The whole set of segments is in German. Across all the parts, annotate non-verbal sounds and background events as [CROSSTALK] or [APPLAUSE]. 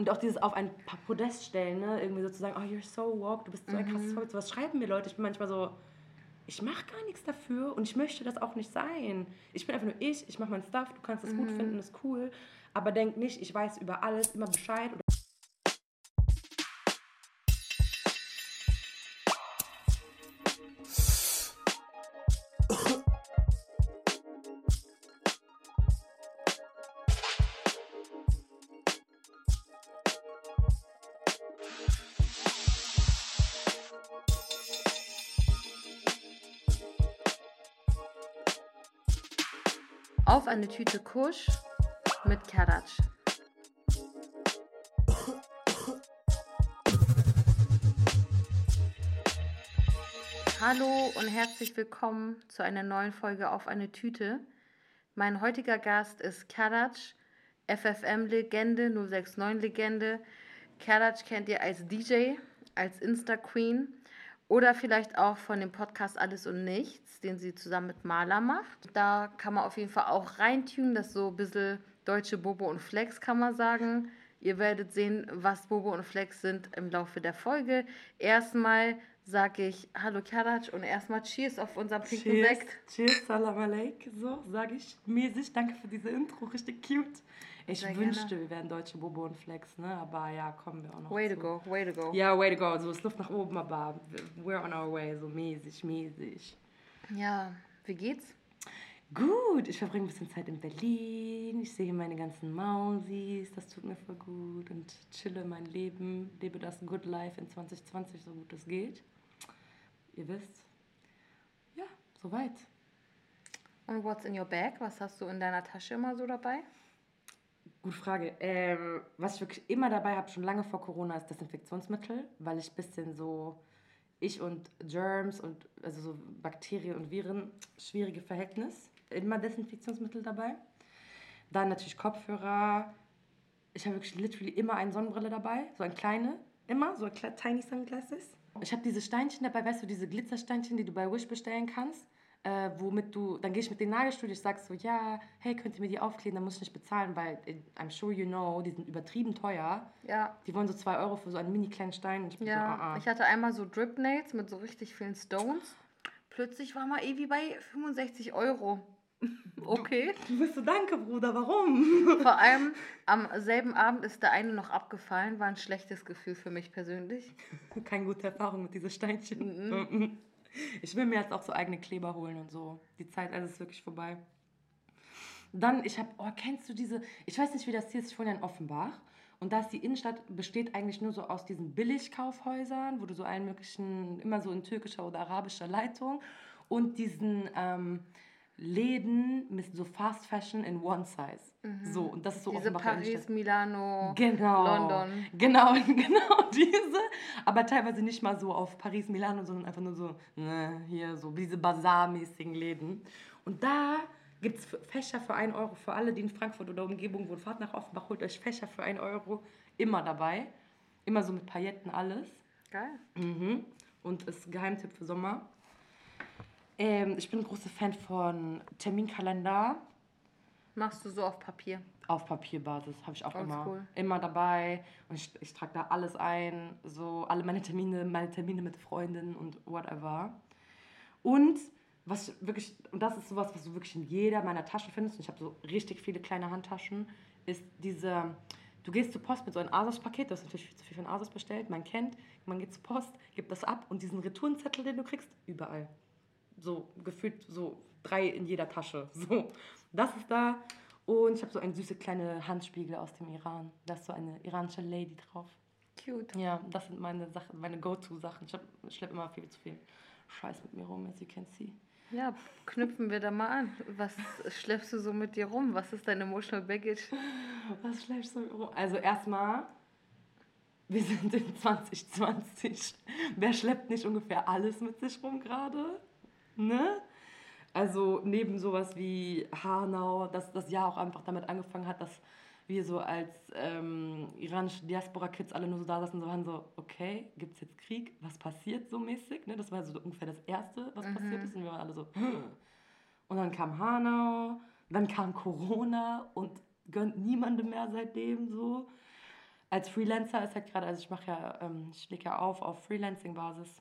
Und auch dieses auf ein paar Podest stellen, ne? irgendwie so zu sagen, oh, you're so woke, du bist so ein krasses Mhm. Vorbild. So was schreiben mir Leute. Ich bin manchmal so, ich mache gar nichts dafür und ich möchte das auch nicht sein. Ich bin einfach nur ich, ich mache mein Stuff, du kannst es Mhm. gut finden, ist cool. Aber denk nicht, ich weiß über alles immer Bescheid. Eine Tüte Kusch mit Karatsch. Hallo und herzlich willkommen zu einer neuen Folge auf eine Tüte. Mein heutiger Gast ist Karatsch, FFM-Legende, 069-Legende. Karatsch kennt ihr als DJ, als Insta-Queen oder vielleicht auch von dem Podcast Alles und Nichts, den sie zusammen mit Maler macht. Da kann man auf jeden Fall auch reintunen, das so ein bisschen deutsche Bobo und Flex, kann man sagen. Ihr werdet sehen, was Bobo und Flex sind im Laufe der Folge. Erstmal sage ich Hallo Karatsch und erstmal Cheers auf unseren pinken Cheers, Sekt. cheers, salam aleik, so sage ich mäßig. Danke für diese Intro, richtig cute. Ich Sehr wünschte, gerne. wir wären deutsche Bobo und Flex, ne? Aber ja, kommen wir auch noch Way zu. to go, way to go. Ja, way to go. So, es Luft nach oben, aber we're on our way, so mäßig, mäßig. Ja, wie geht's? Gut, ich verbringe ein bisschen Zeit in Berlin. Ich sehe meine ganzen Mausis, das tut mir voll gut und chille mein Leben, lebe das Good Life in 2020, so gut es geht. Ihr wisst. Ja, soweit. Und what's in your bag? Was hast du in deiner Tasche immer so dabei? Gute Frage. Ähm, was ich wirklich immer dabei habe, schon lange vor Corona, ist Desinfektionsmittel, weil ich ein bisschen so, ich und Germs und also so Bakterien und Viren, schwierige Verhältnis. Immer Desinfektionsmittel dabei. Dann natürlich Kopfhörer. Ich habe wirklich literally immer eine Sonnenbrille dabei, so eine kleine, immer, so ein kle- tiny sunglasses. Ich habe diese Steinchen dabei, weißt du, diese Glitzersteinchen, die du bei Wish bestellen kannst, äh, womit du, dann gehe ich mit den Nagelstudio, ich sag so, ja, hey, könnt ihr mir die aufkleben, dann muss ich nicht bezahlen, weil, äh, I'm sure you know, die sind übertrieben teuer. Ja, Die wollen so 2 Euro für so einen mini kleinen Stein. Ich bin ja. so, ah, ah. Ich hatte einmal so Drip Nails mit so richtig vielen Stones. Plötzlich war mal irgendwie bei 65 Euro. Okay. Du bist so, danke, Bruder, warum? Vor allem am selben Abend ist der eine noch abgefallen. War ein schlechtes Gefühl für mich persönlich. Keine gute Erfahrung mit diesen Steinchen. Mhm. Ich will mir jetzt auch so eigene Kleber holen und so. Die Zeit, also ist wirklich vorbei. Dann, ich habe, oh, kennst du diese, ich weiß nicht, wie das hier ist, ich wohne ja in Offenbach. Und da ist die Innenstadt, besteht eigentlich nur so aus diesen Billigkaufhäusern, wo du so allen möglichen, immer so in türkischer oder arabischer Leitung und diesen ähm, Läden mit so Fast Fashion in One Size. So, und das ist so Diese Offenbacher Paris. Milano, Genau. London. Genau, [LAUGHS] genau diese. Aber teilweise nicht mal so auf Paris, Milano, sondern einfach nur so, ne, hier so diese Bazar-mäßigen Läden. Und da gibt es Fächer für 1 Euro für alle, die in Frankfurt oder Umgebung wohnen. Fahrt nach Offenbach, holt euch Fächer für 1 Euro. Immer dabei. Immer so mit Pailletten, alles. Geil. Mhm. Und ist Geheimtipp für Sommer. Ähm, ich bin ein großer Fan von Terminkalender. Machst du so auf Papier? Auf Papierbasis habe ich auch immer, Oldschool. immer dabei. Und ich, ich trage da alles ein. So alle meine Termine, meine Termine mit Freundinnen und whatever. Und was ich wirklich, und das ist sowas, was du wirklich in jeder meiner Taschen findest, und ich habe so richtig viele kleine Handtaschen, ist diese, du gehst zur Post mit so einem Asos-Paket, das ist natürlich viel zu viel ein Asos bestellt, man kennt, man geht zur Post, gibt das ab und diesen Retourenzettel, den du kriegst, überall. So gefühlt so drei in jeder Tasche. [LAUGHS] So, das ist da. Und ich habe so eine süße kleine Handspiegel aus dem Iran. Da ist so eine iranische Lady drauf. Cute. Ja, das sind meine Sachen, meine Go-To-Sachen. Ich, schleppe immer viel zu viel Scheiß mit mir rum, as you can see. Ja, knüpfen wir da mal an. Was schleppst du so mit dir rum? Was ist dein emotional baggage? Was schleppst du mit rum? Also erstmal, wir sind in 2020. Wer schleppt nicht ungefähr alles mit sich rum gerade? Ne? Also neben sowas wie Hanau, dass das Jahr auch einfach damit angefangen hat, dass wir so als ähm, iranische Diaspora-Kids alle nur so da saßen und so waren so, okay, gibt es jetzt Krieg? Was passiert so mäßig? Ne? Das war so ungefähr das Erste, was passiert ist. Und wir waren alle so, hm. Und dann kam Hanau, dann kam Corona und gönnt niemandem mehr seitdem so. als Freelancer ist halt gerade, also ich mache ja, ähm, ich lege ja auf auf Freelancing-Basis.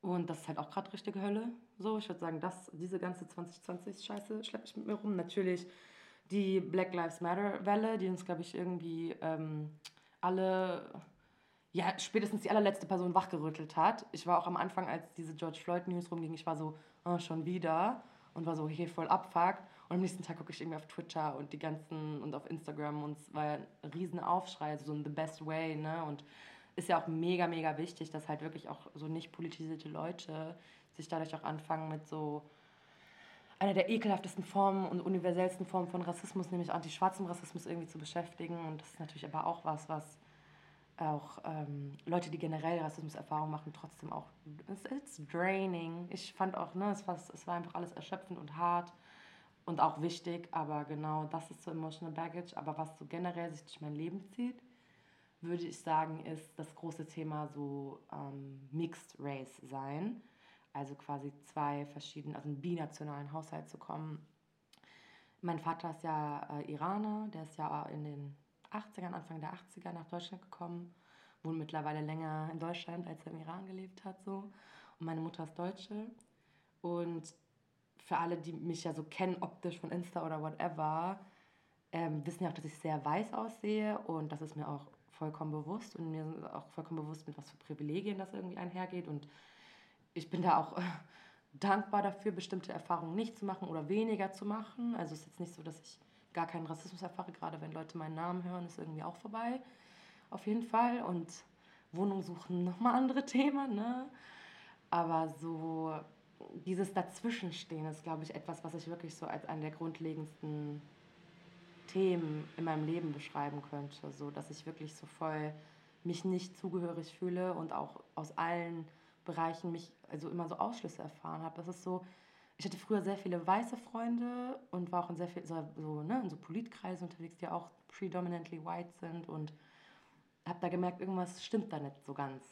Und das ist halt auch gerade richtige Hölle. So, ich würde sagen, das, diese ganze 2020-Scheiße schleppe ich mit mir rum. Natürlich die Black Lives Matter-Welle, die uns, glaube ich, irgendwie ähm, alle, ja, spätestens die allerletzte Person wachgerüttelt hat. Ich war auch am Anfang, als diese George Floyd-News rumging, ich war so, oh, schon wieder. Und war so, hier voll abfuckt. Und am nächsten Tag gucke ich irgendwie auf Twitter und die ganzen und auf Instagram und es war ja ein riesen Aufschrei, so ein The Best Way, ne? Und ist ja auch mega, mega wichtig, dass halt wirklich auch so nicht politisierte Leute sich dadurch auch anfangen mit so einer der ekelhaftesten Formen und universellsten Formen von Rassismus, nämlich antischwarzem Rassismus, irgendwie zu beschäftigen. Und das ist natürlich aber auch was, was auch ähm, Leute, die generell Rassismuserfahrung machen, trotzdem auch, it's, it's draining. Ich fand auch, ne, es war, es war einfach alles erschöpfend und hart und auch wichtig, aber genau das ist so emotional baggage. Aber was so generell sich durch mein Leben zieht, würde ich sagen, ist das große Thema so ähm, Mixed Race sein. Also quasi zwei verschiedene, also einen binationalen Haushalt zu kommen. Mein Vater ist ja äh, Iraner, der ist ja in den 80ern, Anfang der 80er nach Deutschland gekommen, wohnt mittlerweile länger in Deutschland, als er im Iran gelebt hat. So. Und meine Mutter ist Deutsche. Und für alle, die mich ja so kennen, optisch von Insta oder whatever, ähm, wissen ja auch, dass ich sehr weiß aussehe und das ist mir auch vollkommen bewusst und mir auch vollkommen bewusst, mit was für Privilegien das irgendwie einhergeht und ich bin da auch [LAUGHS] dankbar dafür, bestimmte Erfahrungen nicht zu machen oder weniger zu machen. Also es ist jetzt nicht so, dass ich gar keinen Rassismus erfahre, gerade wenn Leute meinen Namen hören, ist irgendwie auch vorbei. Auf jeden Fall. Und Wohnung suchen nochmal andere [LAUGHS] Themen, ne? Aber so dieses Dazwischenstehen ist, glaube ich, etwas, was ich wirklich so als einen der grundlegendsten Themen in meinem Leben beschreiben könnte. So, dass ich wirklich so voll mich nicht zugehörig fühle und auch aus allen Bereichen mich also immer so Ausschlüsse erfahren habe. Das ist so, ich hatte früher sehr viele weiße Freunde und war auch in sehr viel so, so, ne, in so Politkreisen unterwegs, die auch predominantly white sind und habe da gemerkt, irgendwas stimmt da nicht so ganz.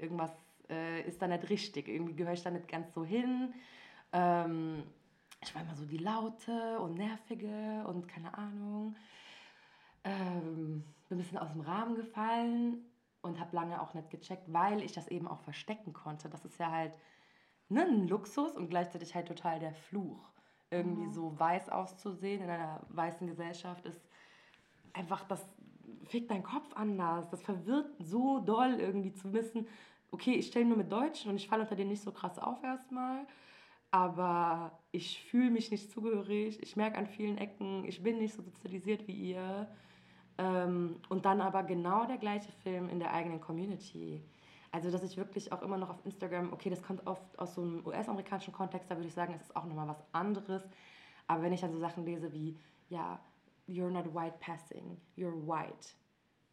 Irgendwas äh, ist da nicht richtig. Irgendwie gehöre ich da nicht ganz so hin. Ähm, ich war immer so die Laute und Nervige und keine Ahnung. Ähm, bin ein bisschen aus dem Rahmen gefallen und habe lange auch nicht gecheckt, weil ich das eben auch verstecken konnte. Das ist ja halt ne, ein Luxus und gleichzeitig halt total der Fluch. Irgendwie mhm. so weiß auszusehen in einer weißen Gesellschaft ist einfach, das fickt deinen Kopf anders. Das verwirrt so doll irgendwie zu wissen, okay, ich stelle nur mit Deutschen und ich falle unter denen nicht so krass auf erstmal. Aber ich fühle mich nicht zugehörig. Ich merke an vielen Ecken, ich bin nicht so sozialisiert wie ihr. Ähm, und dann aber genau der gleiche Film in der eigenen Community. Also, dass ich wirklich auch immer noch auf Instagram, okay, das kommt oft aus so einem US-amerikanischen Kontext, da würde ich sagen, es ist auch nochmal was anderes. Aber wenn ich dann so Sachen lese wie, ja, you're not white passing, you're white.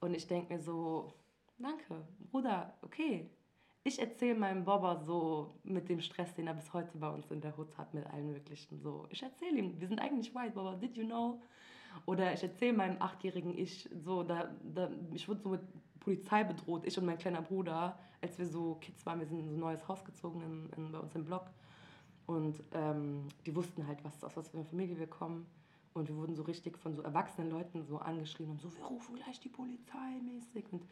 Und ich denke mir so, danke, Bruder, okay, ich erzähle meinem Bobber so mit dem Stress, den er bis heute bei uns in der Hut hat, mit allen möglichen so. Ich erzähle ihm, wir sind eigentlich white, Bobber, did you know? Oder ich erzähle meinem achtjährigen Ich so, da, da, ich wurde so mit Polizei bedroht, ich und mein kleiner Bruder, als wir so Kids waren, wir sind in so ein neues Haus gezogen in, in, bei uns im Block. Und ähm, die wussten halt, was, aus was für einer Familie wir kommen. Und wir wurden so richtig von so erwachsenen Leuten so angeschrien und so, wir rufen gleich die Polizei mäßig. Und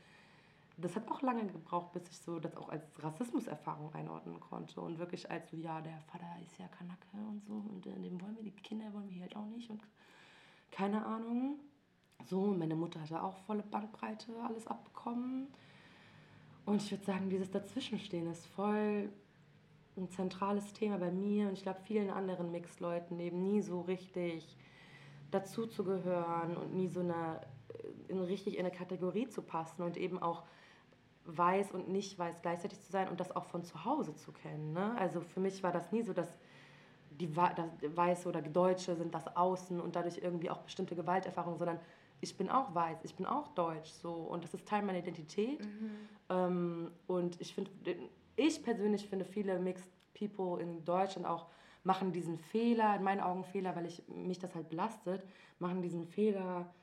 das hat auch lange gebraucht, bis ich so das auch als Rassismuserfahrung einordnen konnte. Und wirklich als so, ja, der Vater ist ja Kanake und so. Und äh, dem wollen wir, die Kinder wollen wir halt auch nicht. Und keine Ahnung. So, meine Mutter hatte auch volle Bandbreite alles abbekommen. Und ich würde sagen, dieses Dazwischenstehen ist voll ein zentrales Thema bei mir. Und ich glaube vielen anderen Mixed-Leuten eben nie so richtig dazu zu gehören und nie so eine, äh, in, richtig in eine Kategorie zu passen. Und eben auch weiß und nicht weiß gleichzeitig zu sein und das auch von zu Hause zu kennen. Ne? Also für mich war das nie so, dass die Weiße oder Deutsche sind das Außen und dadurch irgendwie auch bestimmte Gewalterfahrungen, sondern ich bin auch weiß, ich bin auch deutsch so und das ist Teil meiner Identität. Mhm. Ähm, und ich finde, ich persönlich finde viele Mixed People in Deutschland auch machen diesen Fehler, in meinen Augen Fehler, weil ich mich das halt belastet, machen diesen Fehler,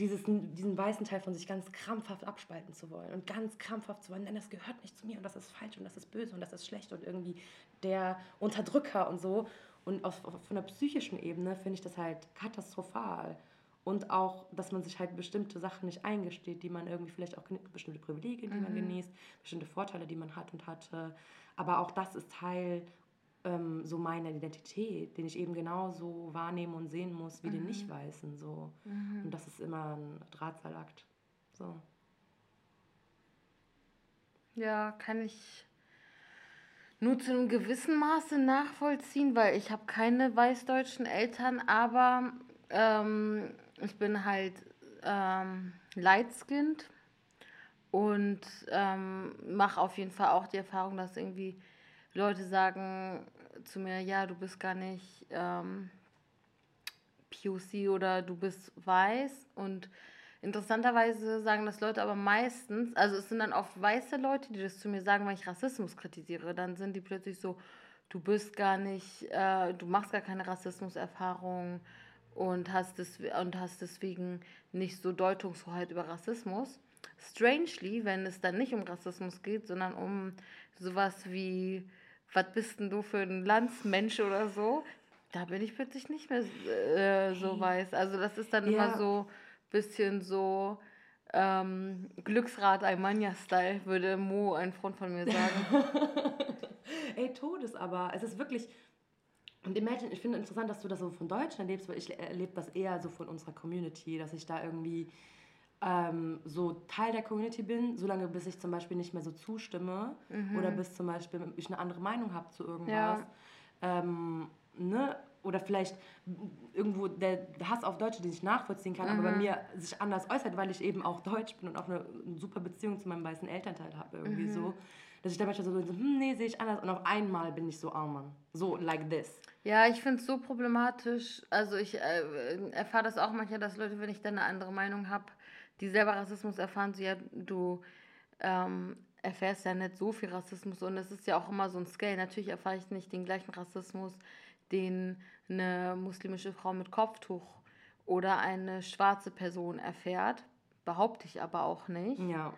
dieses, diesen weißen Teil von sich ganz krampfhaft abspalten zu wollen und ganz krampfhaft zu wollen, nein, das gehört nicht zu mir und das ist falsch und das ist böse und das ist schlecht und irgendwie der Unterdrücker und so. Und auf, auf, von der psychischen Ebene finde ich das halt katastrophal. und auch, dass man sich halt bestimmte Sachen nicht eingesteht, die man irgendwie vielleicht auch bestimmte Privilegien, die mhm. man genießt, bestimmte Vorteile, die man hat und hatte. Aber auch das ist Teil ähm, so meiner Identität, den ich eben genauso wahrnehmen und sehen muss wie mhm. den Nicht-Weißen. So. Mhm. Und das ist immer ein Drahtseilakt. So. Ja, kann ich nur zu einem gewissen Maße nachvollziehen, weil ich habe keine weißdeutschen Eltern, aber ähm, ich bin halt ähm, light-skinned und ähm, mache auf jeden Fall auch die Erfahrung, dass irgendwie Leute sagen zu mir, ja, du bist gar nicht ähm, POC oder du bist weiß und Interessanterweise sagen das Leute aber meistens, also es sind dann oft weiße Leute, die das zu mir sagen, wenn ich Rassismus kritisiere. Dann sind die plötzlich so, du bist gar nicht, äh, du machst gar keine Rassismuserfahrung und hast, des, und hast deswegen nicht so Deutungshoheit über Rassismus. Strangely, wenn es dann nicht um Rassismus geht, sondern um sowas wie, was bist denn du für ein Landsmensch oder so, da bin ich plötzlich nicht mehr äh, so weiß. Also das ist dann ja. immer so bisschen so ähm, Glücksrad Almanja-Style, würde Mo, ein Freund von mir, sagen. [LAUGHS] Ey, Todes aber. Es ist wirklich. Und Imagine, ich finde interessant, dass du das so von Deutschland lebst, weil ich erlebe das eher so von unserer Community, dass ich da irgendwie ähm, so Teil der Community bin, solange bis ich zum Beispiel nicht mehr so zustimme mhm. oder bis zum Beispiel ich eine andere Meinung habe zu irgendwas. Ja. Ähm, ne? oder vielleicht irgendwo der Hass auf Deutsche, den ich nachvollziehen kann, mhm. aber bei mhm. mir sich anders äußert, weil ich eben auch Deutsch bin und auch eine, eine super Beziehung zu meinem weißen Elternteil habe irgendwie mhm. so, dass ich da manchmal so, so hm, nee, sehe ich anders und auf einmal bin ich so, oh Mann, so like this. Ja, ich finde es so problematisch, also ich äh, erfahre das auch manchmal, dass Leute, wenn ich dann eine andere Meinung habe, die selber Rassismus erfahren, so ja, du ähm, erfährst ja nicht so viel Rassismus und es ist ja auch immer so ein Scale. Natürlich erfahre ich nicht den gleichen Rassismus, den eine muslimische Frau mit Kopftuch oder eine schwarze Person erfährt. Behaupte ich aber auch nicht. Ja.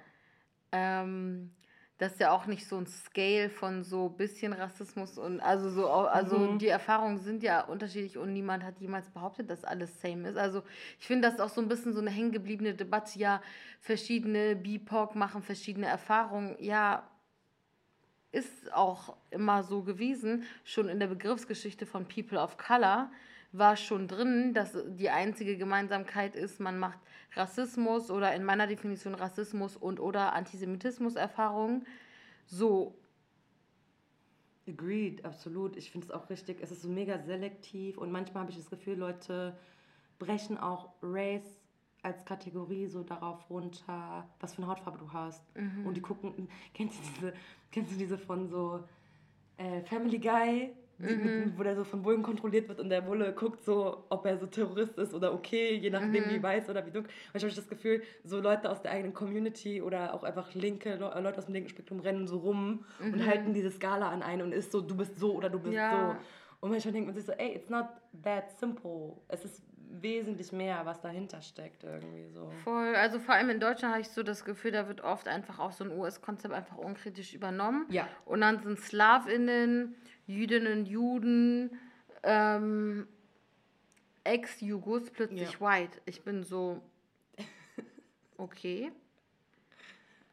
Ähm, das ist ja auch nicht so ein Scale von so bisschen Rassismus und also so, also mhm. die Erfahrungen sind ja unterschiedlich und niemand hat jemals behauptet, dass alles same ist. Also ich finde das auch so ein bisschen so eine hängengebliebene Debatte. Ja, verschiedene BIPOC machen verschiedene Erfahrungen. Ja, ist auch immer so gewesen, schon in der Begriffsgeschichte von People of Color war schon drin, dass die einzige Gemeinsamkeit ist, man macht Rassismus oder in meiner Definition Rassismus und oder Antisemitismus-Erfahrungen. So. Agreed, absolut. Ich finde es auch richtig. Es ist so mega selektiv und manchmal habe ich das Gefühl, Leute brechen auch Race als Kategorie so darauf runter, was für eine Hautfarbe du hast. Mhm. Und die gucken, kennst du diese, kennst du diese von so äh, Family Guy, mhm. wo der so von Bullen kontrolliert wird und der Bulle guckt so, ob er so Terrorist ist oder okay, je nachdem mhm. wie weiß oder wie dunkel. Und ich habe das Gefühl, so Leute aus der eigenen Community oder auch einfach linke Leute aus dem linken Spektrum rennen so rum und mhm. halten diese Skala an ein und ist so, du bist so oder du bist ja. so. Und manchmal denkt man sich so, ey, it's not that simple. Es ist wesentlich mehr, was dahinter steckt irgendwie so. Voll, also vor allem in Deutschland habe ich so das Gefühl, da wird oft einfach auch so ein US-Konzept einfach unkritisch übernommen. Ja. Und dann sind Slawinnen, Jüdinnen, Juden, ähm, Ex-Jugos plötzlich ja. white. Ich bin so, okay.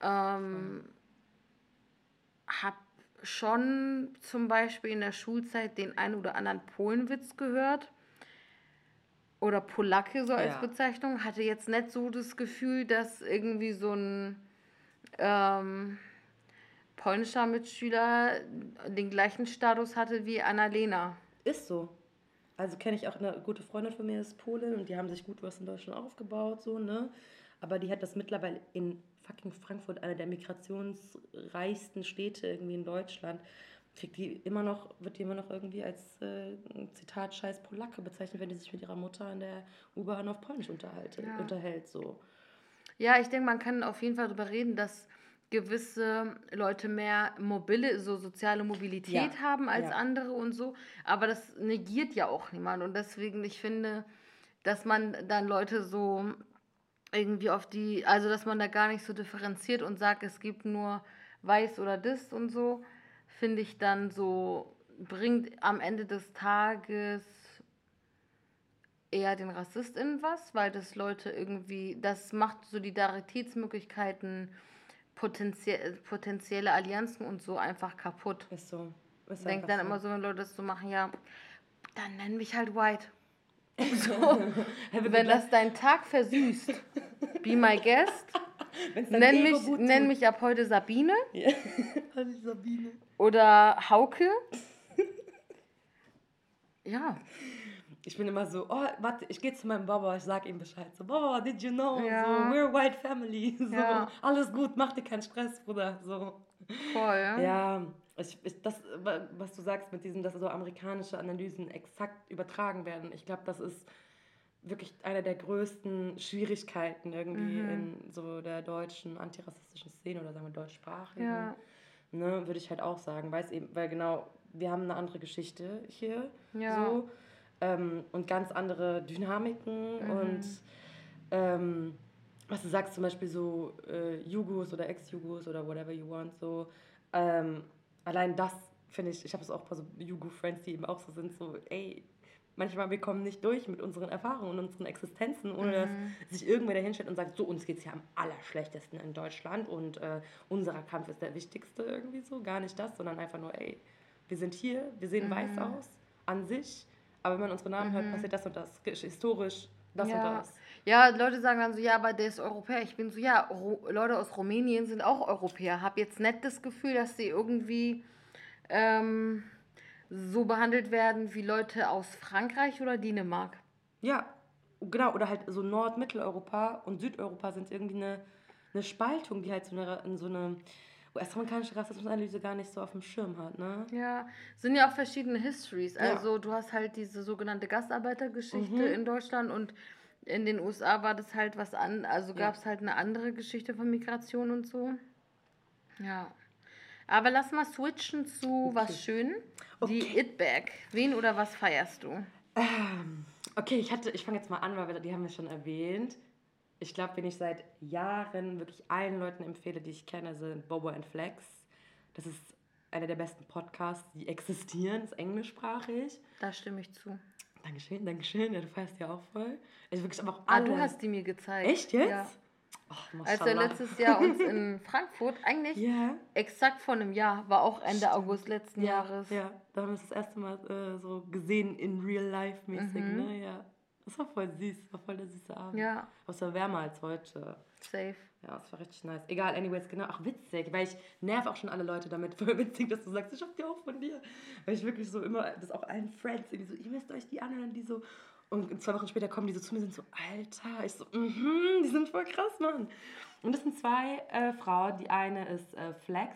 ähm, hab schon zum Beispiel in der Schulzeit den einen oder anderen Polenwitz gehört oder Polacke so als ja. Bezeichnung, hatte jetzt nicht so das Gefühl, dass irgendwie so ein ähm, polnischer Mitschüler den gleichen Status hatte wie Annalena. Ist so. Also kenne ich auch eine gute Freundin von mir, ist Polin und die haben sich gut was in Deutschland aufgebaut, so, ne? Aber die hat das mittlerweile in fucking Frankfurt, einer der migrationsreichsten Städte irgendwie in Deutschland, kriegt die immer noch, wird die immer noch irgendwie als äh, Zitat scheiß Polacke bezeichnet, wenn die sich mit ihrer Mutter in der U-Bahn auf Polnisch unterhalte, ja. unterhält. So. Ja, ich denke, man kann auf jeden Fall darüber reden, dass gewisse Leute mehr mobile, so soziale Mobilität ja. haben als ja. andere und so. Aber das negiert ja auch niemand. Und deswegen, ich finde, dass man dann Leute so irgendwie auf die, also dass man da gar nicht so differenziert und sagt, es gibt nur weiß oder das und so finde ich dann so, bringt am Ende des Tages eher den RassistInnen was, weil das Leute irgendwie, das macht Solidaritätsmöglichkeiten, potenzie potenzielle Allianzen und so einfach kaputt. Ist so. Ist Denk dann so. immer so, wenn Leute das so machen, ja, dann nenn mich halt White. [LAUGHS] So, wenn das deinen Tag versüßt, be my guest. [LAUGHS] Nenn mich, nenn mich ab heute Sabine. Ja. [LAUGHS] Sabine. Oder Hauke. ja. Ich bin immer so, oh, warte, ich gehe zu meinem Baba, ich sag ihm Bescheid. So, Baba, did you know? Ja. So, we're white family. [LAUGHS] So, ja. alles gut, mach dir keinen Stress, Bruder. So. Voll, ja. Ja, ich, ich, das, was du sagst mit diesem, dass so amerikanische Analysen exakt übertragen werden, ich glaube, das ist wirklich eine der größten Schwierigkeiten irgendwie mhm. in so der deutschen antirassistischen Szene oder sagen wir deutschsprachigen. Ja. Ne, würde ich halt auch sagen, weil eben, weil genau, wir haben eine andere Geschichte hier ja. so ähm, und ganz andere Dynamiken mhm. und ähm, was du sagst, zum Beispiel so äh, Jugos oder Ex-Jugos oder whatever you want, so ähm, allein das finde ich, ich habe es auch bei so Jugo-Friends, die eben auch so sind, so, ey, manchmal wir kommen nicht durch mit unseren Erfahrungen und unseren Existenzen, ohne mhm. dass sich irgendwer dahinstellt und sagt, so, uns geht es ja am allerschlechtesten in Deutschland und äh, unser Kampf ist der wichtigste irgendwie so. Gar nicht das, sondern einfach nur, ey, wir sind hier, wir sehen mhm. weiß aus an sich, aber wenn man unsere Namen mhm. hört, passiert das und das, historisch das ja. und das. Ja, Leute sagen dann so, ja, aber der ist Europäer. Ich bin so, ja, Ro Leute aus Rumänien sind auch Europäer. Hab jetzt nicht das Gefühl, dass sie irgendwie ähm, so behandelt werden wie Leute aus Frankreich oder Dänemark. Ja, genau. Oder halt so Nord-, Mitteleuropa und Südeuropa sind irgendwie eine, eine Spaltung, die halt so eine, in so eine US-amerikanische Rassismusanalyse gar nicht so auf dem Schirm hat, ne? Ja, sind ja auch verschiedene Histories. Also ja. du hast halt diese sogenannte Gastarbeitergeschichte mhm. in Deutschland und in den USA war das halt was an, also gab es ja. halt eine andere Geschichte von Migration und so. Ja. Aber lass mal switchen zu okay. was Schön. Okay. Die It-Bag. Wen oder was feierst du? Ähm, okay, ich hatte, ich fange jetzt mal an, weil wir, die haben wir schon erwähnt. Ich glaube, wen ich seit Jahren wirklich allen Leuten empfehle, die ich kenne, sind Bobo and Flex. Das ist einer der besten Podcasts, die existieren, ist englischsprachig. Da stimme ich zu. Dankeschön, Dankeschön. Ja, du feierst ja auch voll. Ich wirklich aber auch alle. Ah, du hast die mir gezeigt. Echt jetzt? Ja. Oh, Als wir letztes Jahr uns in Frankfurt, eigentlich yeah. exakt vor einem Jahr, war auch Ende Stimmt. August letzten ja, Jahres. Ja, da haben wir es das erste Mal äh, so gesehen in real life mäßig, mhm. ne? Ja. Das war voll süß, das war voll der süße Abend. Ja. Aber es war wärmer als heute. Safe. Ja, es war richtig nice. Egal, anyways, genau. Ach, witzig, weil ich nerv auch schon alle Leute damit. [LAUGHS] Voll witzig, dass du sagst, ich hab die auch von dir. Weil ich wirklich so immer, das auch allen Friends, die so, ihr müsst euch die anhören, die so, und zwei Wochen später kommen die so zu mir und sind so, Alter, ich so, mhm, die sind voll krass, Mann. Und das sind zwei äh, Frauen. Die eine ist äh, Flex,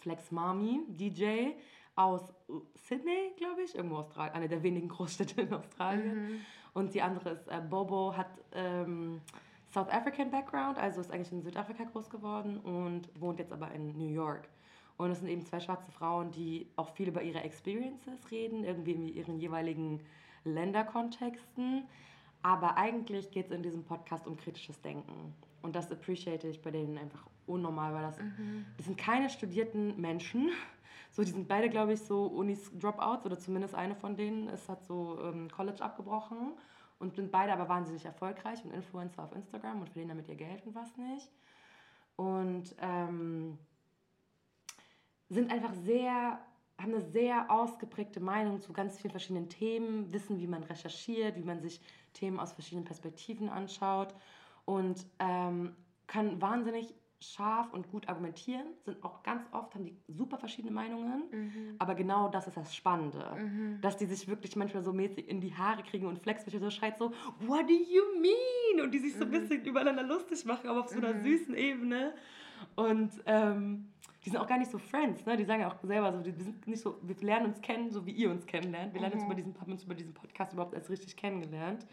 Flex Mami, DJ aus Sydney, glaube ich, irgendwo Australien, eine der wenigen Großstädte in Australien. Mhm. Und die andere ist äh, Bobo, hat ähm, South African Background, also ist eigentlich in Südafrika groß geworden und wohnt jetzt aber in New York. Und es sind eben zwei schwarze Frauen, die auch viel über ihre Experiences reden, irgendwie in ihren jeweiligen Länderkontexten. Aber eigentlich geht es in diesem Podcast um kritisches Denken. Und das appreciate ich bei denen einfach unnormal, weil das, mhm. das sind keine studierten Menschen. So, die sind beide, glaube ich, so Unis-Dropouts oder zumindest eine von denen ist, hat so ähm, College abgebrochen und sind beide aber wahnsinnig erfolgreich und Influencer auf Instagram und verdienen damit ihr Geld und was nicht. Und ähm, sind einfach sehr haben eine sehr ausgeprägte Meinung zu ganz vielen verschiedenen Themen, wissen, wie man recherchiert, wie man sich Themen aus verschiedenen Perspektiven anschaut und ähm, können wahnsinnig scharf und gut argumentieren, sind auch ganz oft, haben die super verschiedene Meinungen, mhm. aber genau das ist das Spannende, mhm. dass die sich wirklich manchmal so mäßig in die Haare kriegen und Flex so schreit so, what do you mean? Und die sich so ein mhm. bisschen übereinander lustig machen, aber auf so einer mhm. süßen Ebene und ähm, die sind auch gar nicht so Friends, ne? Die sagen ja auch selber so, wir sind nicht so, wir lernen uns kennen, so wie ihr uns kennenlernt. Wir lernen uns mhm. über diesen, haben uns über diesen Podcast überhaupt erst richtig kennengelernt.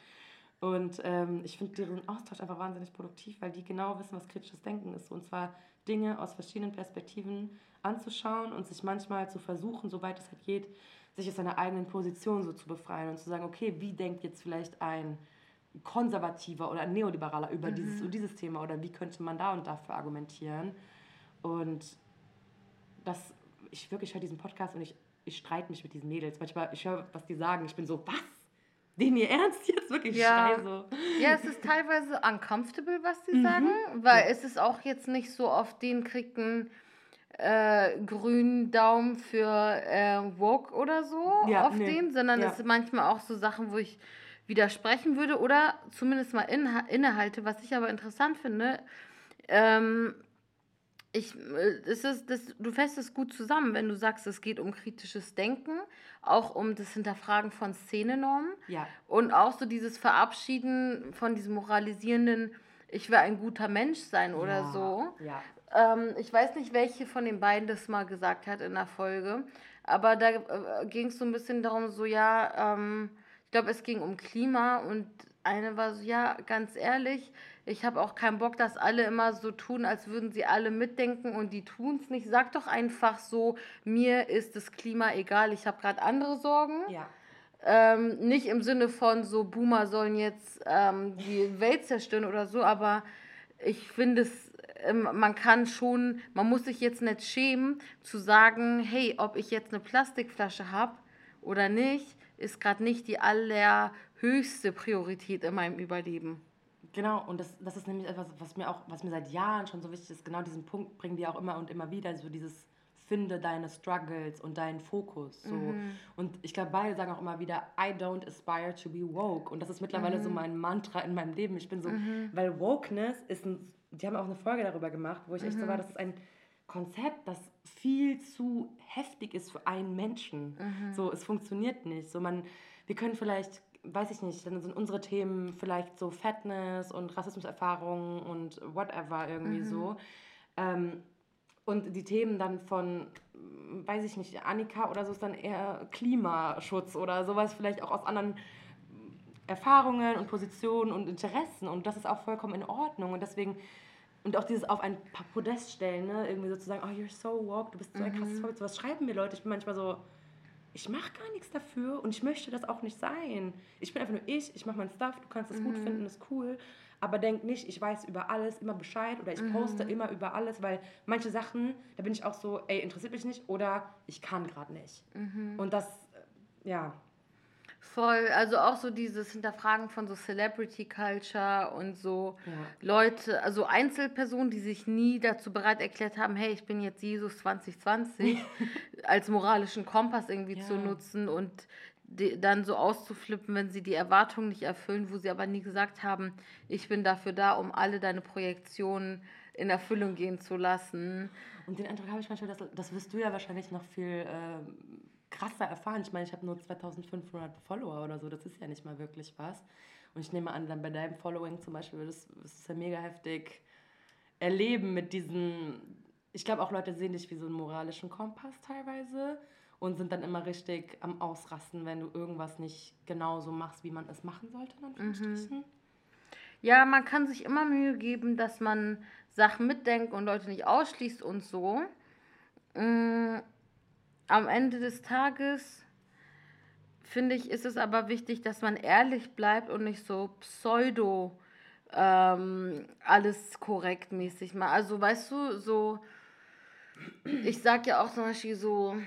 Und ähm, ich finde deren Austausch einfach wahnsinnig produktiv, weil die genau wissen, was kritisches Denken ist. Und zwar Dinge aus verschiedenen Perspektiven anzuschauen und sich manchmal zu versuchen, soweit es halt geht, sich aus seiner eigenen Position so zu befreien und zu sagen, okay, wie denkt jetzt vielleicht ein konservativer oder ein neoliberaler über mhm. dieses und dieses Thema oder wie könnte man da und dafür argumentieren? Und das, ich wirklich höre diesen Podcast und ich, ich streite mich mit diesen Mädels. Manchmal, ich höre, was die sagen, ich bin so, was? Den ihr ernst jetzt wirklich Ja. so. Ja, es ist teilweise uncomfortable, was sie Mhm. sagen, weil es ist auch jetzt nicht so auf den kriegt einen äh, grünen Daumen für äh, Woke oder so Ja, auf nee. den, sondern Ja. es sind manchmal auch so Sachen, wo ich widersprechen würde oder zumindest mal inha innehalte, was ich aber interessant finde. Ähm, ich, äh, es ist, das, du fässt es gut zusammen, wenn du sagst, es geht um kritisches Denken, auch um das Hinterfragen von Szenenormen. Ja, Und auch so dieses Verabschieden von diesem moralisierenden, ich will ein guter Mensch sein oder ja, so. Ja. Ähm, ich weiß nicht, welche von den beiden das mal gesagt hat in der Folge, aber da äh, ging es so ein bisschen darum, so ja, ähm, ich glaube, es ging um Klima und eine war so, ja, ganz ehrlich, ich habe auch keinen Bock, dass alle immer so tun, als würden sie alle mitdenken und die tun es nicht. Sag doch einfach so, mir ist das Klima egal, ich habe gerade andere Sorgen. Ja. Ähm, nicht im Sinne von so Boomer sollen jetzt ähm, die Welt zerstören oder so, aber ich finde es, ähm, man kann schon, man muss sich jetzt nicht schämen zu sagen, hey, ob ich jetzt eine Plastikflasche habe oder nicht, ist gerade nicht die allerhöchste Priorität in meinem Überleben. Genau, und das, das ist nämlich etwas, was mir auch, was mir seit Jahren schon so wichtig ist, genau diesen Punkt bringen die auch immer und immer wieder, so dieses finde deine Struggles und deinen Fokus. So. Und ich glaube, beide sagen auch immer wieder, I don't aspire to be woke. Und das ist mittlerweile so mein Mantra in meinem Leben. Ich bin so, weil Wokeness ist ein, die haben auch eine Folge darüber gemacht, wo ich echt so war, das ist ein Konzept, das viel zu heftig ist für einen Menschen. So, es funktioniert nicht. So, man, wir können vielleicht, weiß ich nicht, dann sind unsere Themen vielleicht so Fatness und Rassismuserfahrungen und whatever irgendwie so. Ähm, und die Themen dann von, weiß ich nicht, Annika oder so ist dann eher Klimaschutz oder sowas, vielleicht auch aus anderen Erfahrungen und Positionen und Interessen. Und das ist auch vollkommen in Ordnung. Und deswegen, und auch dieses auf ein paar Podest stellen, ne? irgendwie so zu sagen, oh, you're so woke, du bist so ein krasses Vorbild. So was schreiben mir Leute. Ich bin manchmal so, ich mache gar nichts dafür und ich möchte das auch nicht sein. Ich bin einfach nur ich, ich mache mein Stuff, du kannst es gut finden, ist cool. Aber denk nicht, ich weiß über alles immer Bescheid oder ich poste immer über alles, weil manche Sachen, da bin ich auch so, ey, interessiert mich nicht oder ich kann gerade nicht. Und das, äh, ja, Voll, also auch so dieses Hinterfragen von so Celebrity Culture und so Ja. Leute, also Einzelpersonen, die sich nie dazu bereit erklärt haben, hey, ich bin jetzt Jesus 2020, [LAUGHS] als moralischen Kompass irgendwie zu Ja. nutzen und die, dann so auszuflippen, wenn sie die Erwartungen nicht erfüllen, wo sie aber nie gesagt haben, ich bin dafür da, um alle deine Projektionen in Erfüllung gehen zu lassen. Und den Eindruck habe ich manchmal, das, das wirst du ja wahrscheinlich noch viel ähm, krasser erfahren. Ich meine, ich habe nur 2500 Follower oder so, das ist ja nicht mal wirklich was. Und ich nehme an, dann bei deinem Following zum Beispiel wirst du es ja mega heftig erleben mit diesen. Ich glaube auch Leute sehen dich wie so einen moralischen Kompass teilweise und sind dann immer richtig am Ausrasten, wenn du irgendwas nicht genauso machst, wie man es machen sollte, Anführungsstrichen. Ja, man kann sich immer Mühe geben, dass man Sachen mitdenkt und Leute nicht ausschließt und so. Am Ende des Tages finde ich, ist es aber wichtig, dass man ehrlich bleibt und nicht so pseudo ähm, alles korrekt mäßig macht. Also weißt du, so, ich sag ja auch zum Beispiel so,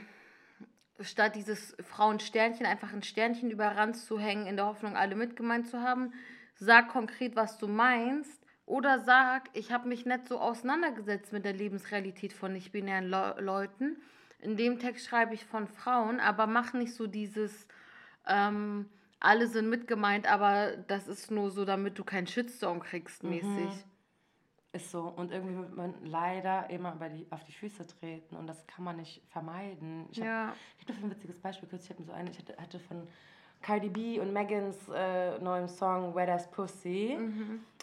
statt dieses Frauensternchen einfach ein Sternchen über Ranz zu hängen, in der Hoffnung, alle mitgemeint zu haben, sag konkret, was du meinst. Oder sag, ich habe mich nicht so auseinandergesetzt mit der Lebensrealität von nicht-binären Le Leuten. In dem Text schreibe ich von Frauen, aber mach nicht so dieses, ähm, alle sind mitgemeint, aber das ist nur so, damit du keinen Shitstorm kriegst, mäßig. Ist so. Und irgendwie wird man leider immer über die, auf die Füße treten und das kann man nicht vermeiden. Ich habe Ja. hab dafür ein witziges Beispiel kürzlich. Ich hatte so eine, ich hatte, hatte von Cardi B und Megans äh, neuem Song Wet As Pussy,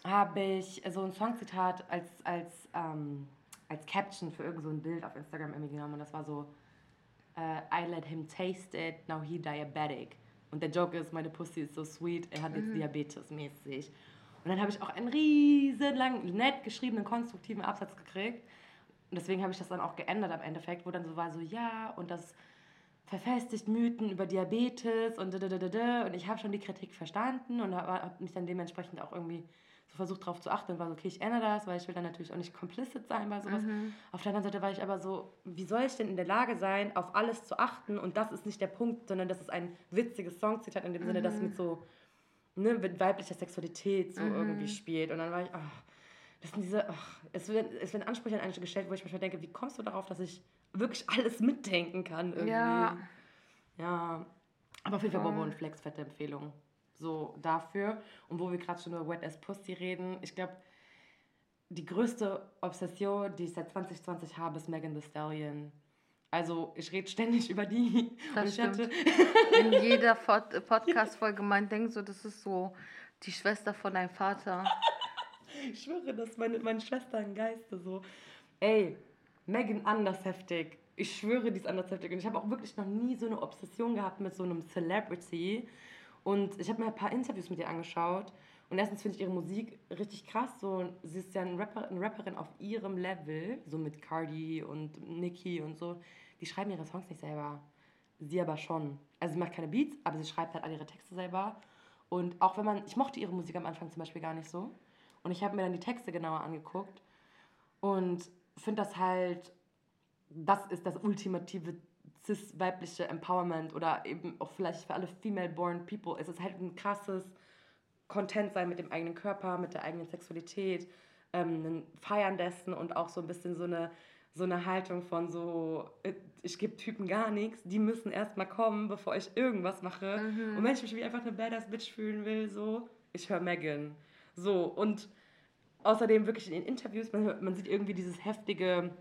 habe ich so ein Songzitat als, als, ähm, als Caption für irgend so ein Bild auf Instagram irgendwie genommen und das war so äh, I let him taste it, now he diabetic. Und der Joke ist, meine Pussy ist so sweet, er hat jetzt Diabetes mäßig. Und dann habe ich auch einen riesen langen, nett geschriebenen, konstruktiven Absatz gekriegt. Und deswegen habe ich das dann auch geändert am Endeffekt, wo dann so war so, ja, und das verfestigt Mythen über Diabetes und da, da, da, da, da. Und ich habe schon die Kritik verstanden und habe hab mich dann dementsprechend auch irgendwie so versucht darauf zu achten war so, okay, ich ändere das, weil ich will dann natürlich auch nicht complicit sein bei sowas. Mhm. Auf der anderen Seite war ich aber so, wie soll ich denn in der Lage sein, auf alles zu achten und das ist nicht der Punkt, sondern das ist ein witziges Songzitat in dem Sinne, das mit so, ne, mit weiblicher Sexualität so irgendwie spielt. Und dann war ich, ach, das sind diese, ach, es, werden, es werden Ansprüche an einen gestellt, wo ich manchmal denke, wie kommst du darauf, dass ich wirklich alles mitdenken kann irgendwie. Ja. Ja, aber auf jeden Fall. Bobo und Flex, fette Empfehlung. So dafür. Und wo wir gerade schon über Wet as Pussy reden, ich glaube, die größte Obsession, die ich seit 2020 habe, ist Megan Thee Stallion. Also ich rede ständig [LAUGHS] über die. Das und stimmt. [LAUGHS] In jeder Pod- Podcast-Folge, man denkt so, das ist so die Schwester von deinem Vater. ich schwöre, das ist meine, meine Schwester im Geiste so. Ey, Megan anders heftig. Ich schwöre, die ist anders heftig. Und ich habe auch wirklich noch nie so eine Obsession gehabt mit so einem Celebrity. Und ich habe mir ein paar Interviews mit ihr angeschaut. Und erstens finde ich ihre Musik richtig krass. So, sie ist ja ein Rapper, eine Rapperin auf ihrem Level, so mit Cardi und Nicki und so. Die schreiben ihre Songs nicht selber. Sie aber schon. Also sie macht keine Beats, aber sie schreibt halt alle ihre Texte selber. Und auch wenn man, ich mochte ihre Musik am Anfang zum Beispiel gar nicht so. Und ich habe mir dann die Texte genauer angeguckt und finde das halt, das ist das ultimative cis-weibliche Empowerment oder eben auch vielleicht für alle female-born people. Es ist halt ein krasses Content sein mit dem eigenen Körper, mit der eigenen Sexualität, ähm, ein Feiern dessen und auch so ein bisschen so eine, so eine Haltung von so, äh, ich gebe Typen gar nichts, die müssen erstmal kommen, bevor ich irgendwas mache. Und wenn ich mich wie einfach eine Badass Bitch fühlen will, so, ich höre Megan. So, und außerdem wirklich in den Interviews, man, hört- man sieht irgendwie dieses heftige,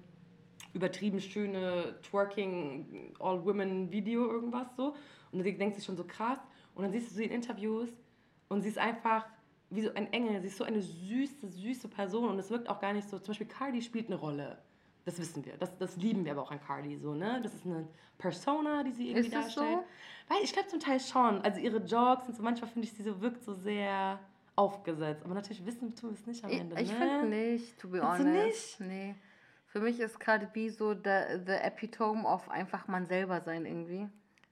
übertrieben schöne Twerking, All-Women-Video, irgendwas so. Und dann denkt sich schon so krass. Und dann siehst du sie in Interviews und sie ist einfach wie so ein Engel. Sie ist so eine süße, süße Person. Und es wirkt auch gar nicht so. Zum Beispiel Cardi spielt eine Rolle. Das wissen wir. Das, das lieben wir aber auch an Cardi so, ne? Das ist eine Persona, die sie irgendwie Ist es so? darstellt. Weil ich glaube zum Teil schon. Also ihre Jogs und so, manchmal finde ich, sie so wirkt so sehr aufgesetzt. Aber natürlich wissen tun wir es nicht am Ich, Ende. ich ne? finde nicht, to be Findest du honest. Nee. Für mich ist Cardi B so the, the epitome of einfach man selber sein irgendwie.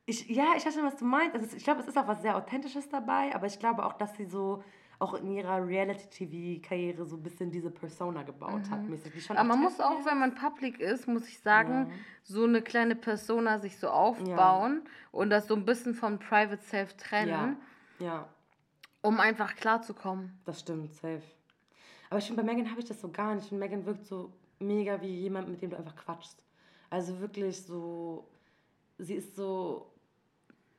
Ich, ja, ich weiß schon, was du meinst. Also, ich glaube, es ist auch was sehr Authentisches dabei, aber ich glaube auch, dass sie so auch in ihrer Reality-TV-Karriere so ein bisschen diese Persona gebaut hat. Mäßig, Mhm. Aber man muss auch, wenn man public ist, muss ich sagen, so eine kleine Persona sich so aufbauen und das so ein bisschen vom Private Self trennen, Ja, ja, um einfach klarzukommen. das stimmt, safe. Aber ich finde, bei Megan habe ich das so gar nicht. Und Megan wirkt so mega wie jemand, mit dem du einfach quatschst. Also wirklich so, sie ist so,